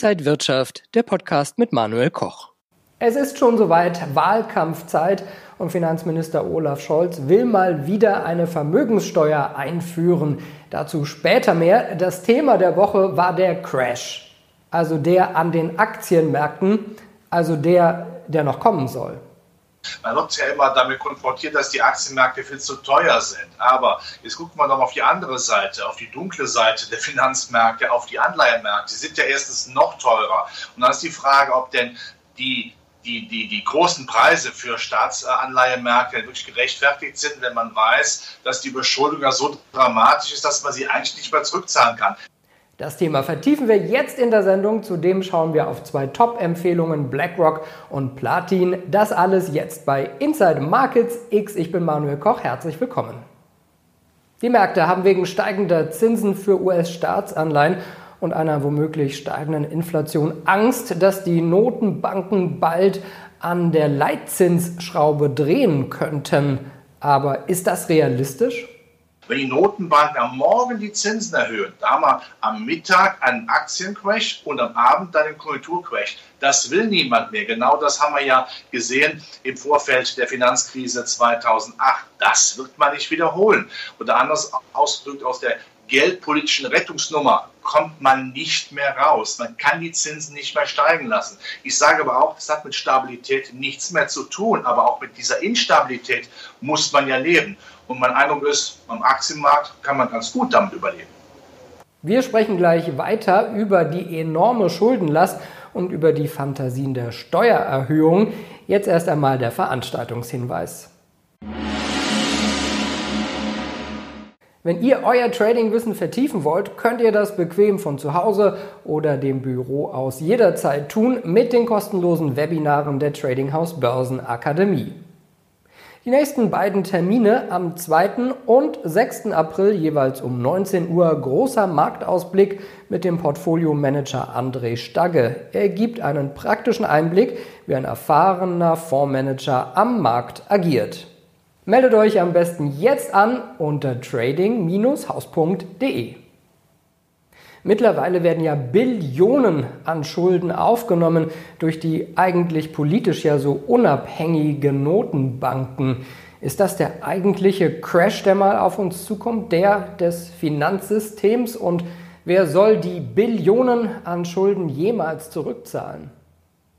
Inside Wirtschaft, der Podcast mit Manuel Koch. Es ist schon soweit Wahlkampfzeit und Finanzminister Olaf Scholz will mal wieder eine Vermögenssteuer einführen. Dazu später mehr. Das Thema der Woche war der Crash, also der an den Aktienmärkten, also der, der noch kommen soll. Man wird ja immer damit konfrontiert, dass die Aktienmärkte viel zu teuer sind. Aber jetzt guckt man doch auf die andere Seite, auf die dunkle Seite der Finanzmärkte, auf die Anleihenmärkte. Die sind ja erstens noch teurer. Und dann ist die Frage, ob denn die die, die, die großen Preise für Staatsanleihemärkte wirklich gerechtfertigt sind, wenn man weiß, dass die Überschuldung ja so dramatisch ist, dass man sie eigentlich nicht mehr zurückzahlen kann. Das Thema vertiefen wir jetzt in der Sendung. Zudem schauen wir auf zwei Top-Empfehlungen BlackRock und Platin. Das alles jetzt bei Inside Markets X. Ich bin Manuel Koch. Herzlich willkommen. Die Märkte haben wegen steigender Zinsen für US-Staatsanleihen und einer womöglich steigenden Inflation Angst, dass die Notenbanken bald an der Leitzinsschraube drehen könnten. Aber ist das realistisch? Wenn die Notenbanken am Morgen die Zinsen erhöhen, da haben wir am Mittag einen Aktiencrash und am Abend dann einen Konjunkturcrash. Das will niemand mehr. Genau das haben wir ja gesehen im Vorfeld der Finanzkrise 2008. Das wird man nicht wiederholen. Oder anders ausgedrückt aus der geldpolitischen Rettungsnummer kommt man nicht mehr raus. Man kann die Zinsen nicht mehr steigen lassen. Ich sage aber auch, das hat mit Stabilität nichts mehr zu tun, aber auch mit dieser Instabilität muss man ja leben. Und mein Eindruck ist, am Aktienmarkt kann man ganz gut damit überleben. Wir sprechen gleich weiter über die enorme Schuldenlast und über die Fantasien der Steuererhöhung. Jetzt erst einmal der Veranstaltungshinweis. Wenn ihr euer Tradingwissen vertiefen wollt, könnt ihr das bequem von zu Hause oder dem Büro aus jederzeit tun mit den kostenlosen Webinaren der Trading House Börsen Akademie. Die nächsten beiden Termine am 2. und 6. April jeweils um 19 Uhr großer Marktausblick mit dem Portfolio-Manager André Stagge. Er gibt einen praktischen Einblick, wie ein erfahrener Fondsmanager am Markt agiert. Meldet euch am besten jetzt an unter trading-haus.de. Mittlerweile werden ja Billionen an Schulden aufgenommen durch die eigentlich politisch ja so unabhängige Notenbanken. Ist das der eigentliche Crash, der mal auf uns zukommt, der des Finanzsystems? Und wer soll die Billionen an Schulden jemals zurückzahlen?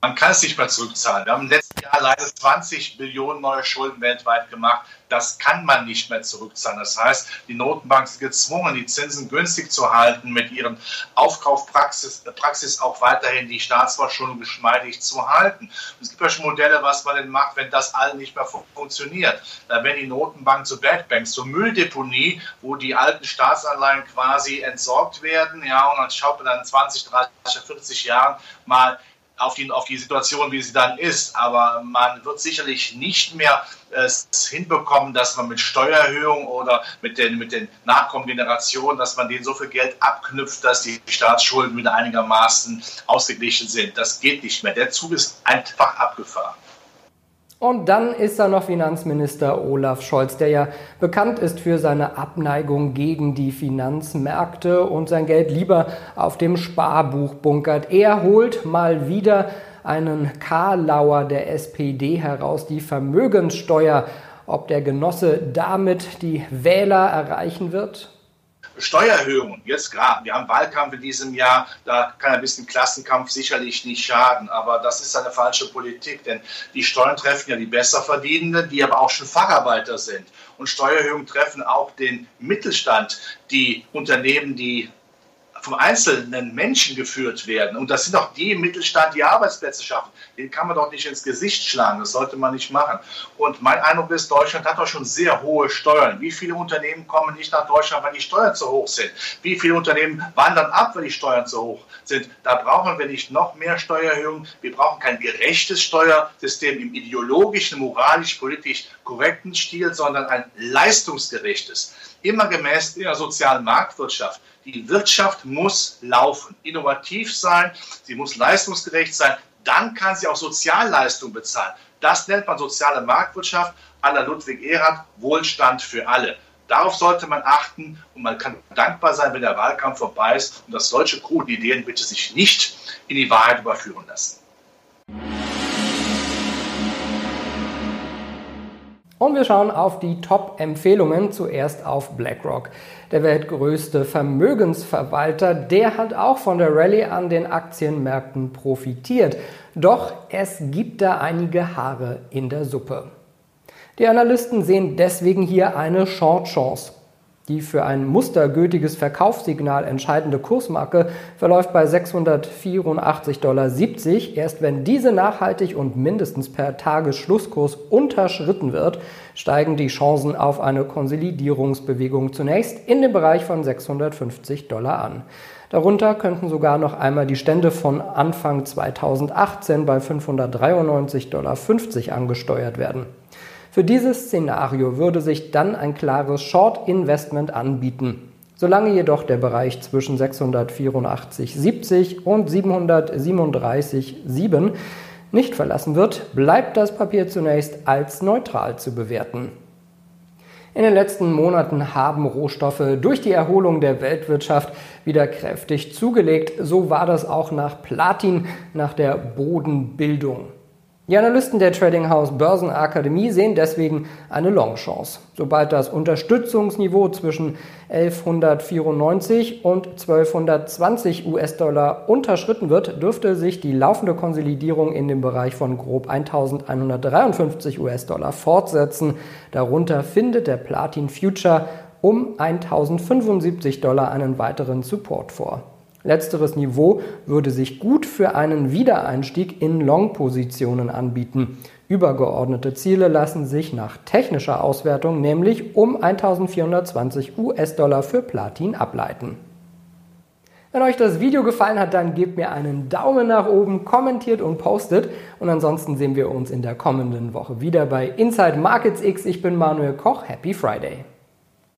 Man kann es nicht mehr zurückzahlen. Wir haben im letzten Jahr leider 20 Billionen neue Schulden weltweit gemacht. Das kann man nicht mehr zurückzahlen. Das heißt, die Notenbank ist gezwungen, die Zinsen günstig zu halten, mit ihren Aufkaufpraxis Praxis auch weiterhin die Staatsverschuldung geschmeidig zu halten. Es gibt ja schon Modelle, was man denn macht, wenn das all nicht mehr funktioniert. Da werden die Notenbanken zu Bad Banks, zur Mülldeponie, wo die alten Staatsanleihen quasi entsorgt werden. Ja, und dann schaut man dann 20, 30, 40 Jahren mal auf die, auf die Situation, wie sie dann ist. Aber man wird sicherlich nicht mehr es äh, hinbekommen, dass man mit Steuererhöhung oder mit den, mit den nachkommenden Generationen, dass man denen so viel Geld abknüpft, dass die Staatsschulden wieder einigermaßen ausgeglichen sind. Das geht nicht mehr. Der Zug ist einfach abgefahren. Und dann ist da noch Finanzminister Olaf Scholz, der ja bekannt ist für seine Abneigung gegen die Finanzmärkte und sein Geld lieber auf dem Sparbuch bunkert. Er holt mal wieder einen Karlauer der SPD heraus, die Vermögenssteuer. Ob der Genosse damit die Wähler erreichen wird? Steuererhöhungen, jetzt gerade, wir haben Wahlkampf in diesem Jahr, da kann ein bisschen Klassenkampf sicherlich nicht schaden, aber das ist eine falsche Politik, denn die Steuern treffen ja die Besserverdienenden, die aber auch schon Facharbeiter sind. Und Steuererhöhungen treffen auch den Mittelstand, die Unternehmen, die vom einzelnen Menschen geführt werden. Und das sind auch die im Mittelstand, die Arbeitsplätze schaffen. Den kann man doch nicht ins Gesicht schlagen. Das sollte man nicht machen. Und mein Eindruck ist, Deutschland hat doch schon sehr hohe Steuern. Wie viele Unternehmen kommen nicht nach Deutschland, weil die Steuern zu hoch sind? Wie viele Unternehmen wandern ab, weil die Steuern zu hoch sind? Da brauchen wir nicht noch mehr Steuererhöhungen. Wir brauchen kein gerechtes Steuersystem im ideologischen, moralisch, politisch korrekten Stil, sondern ein leistungsgerechtes. Immer gemäß der sozialen Marktwirtschaft. Die Wirtschaft muss laufen, innovativ sein, sie muss leistungsgerecht sein, dann kann sie auch Sozialleistungen bezahlen. Das nennt man soziale Marktwirtschaft aller Ludwig Erhard, Wohlstand für alle. Darauf sollte man achten und man kann dankbar sein, wenn der Wahlkampf vorbei ist und dass solche kruden Ideen bitte sich nicht in die Wahrheit überführen lassen. Und wir schauen auf die Top-Empfehlungen. Zuerst auf BlackRock. Der weltgrößte Vermögensverwalter, der hat auch von der Rallye an den Aktienmärkten profitiert. Doch es gibt da einige Haare in der Suppe. Die Analysten sehen deswegen hier eine Short-Chance. Die für ein mustergültiges Verkaufssignal entscheidende Kursmarke verläuft bei 684,70 Dollar. Erst wenn diese nachhaltig und mindestens per Tagesschlusskurs unterschritten wird, steigen die Chancen auf eine Konsolidierungsbewegung zunächst in den Bereich von 650 Dollar an. Darunter könnten sogar noch einmal die Stände von Anfang 2018 bei 593,50 Dollar angesteuert werden. Für dieses Szenario würde sich dann ein klares Short Investment anbieten. Solange jedoch der Bereich zwischen 684,70 und 737,7 nicht verlassen wird, bleibt das Papier zunächst als neutral zu bewerten. In den letzten Monaten haben Rohstoffe durch die Erholung der Weltwirtschaft wieder kräftig zugelegt. So war das auch nach Platin, nach der Bodenbildung. Die Analysten der Trading House Börsenakademie sehen deswegen eine Long-Chance. Sobald das Unterstützungsniveau zwischen 1194 und 1220 US-Dollar unterschritten wird, dürfte sich die laufende Konsolidierung in dem Bereich von grob 1153 US-Dollar fortsetzen. Darunter findet der Platin Future um 1075 Dollar einen weiteren Support vor. Letzteres Niveau würde sich gut für einen Wiedereinstieg in Long-Positionen anbieten. Übergeordnete Ziele lassen sich nach technischer Auswertung nämlich um 1420 US-Dollar für Platin ableiten. Wenn euch das Video gefallen hat, dann gebt mir einen Daumen nach oben, kommentiert und postet. Und ansonsten sehen wir uns in der kommenden Woche wieder bei Inside Markets X. Ich bin Manuel Koch. Happy Friday!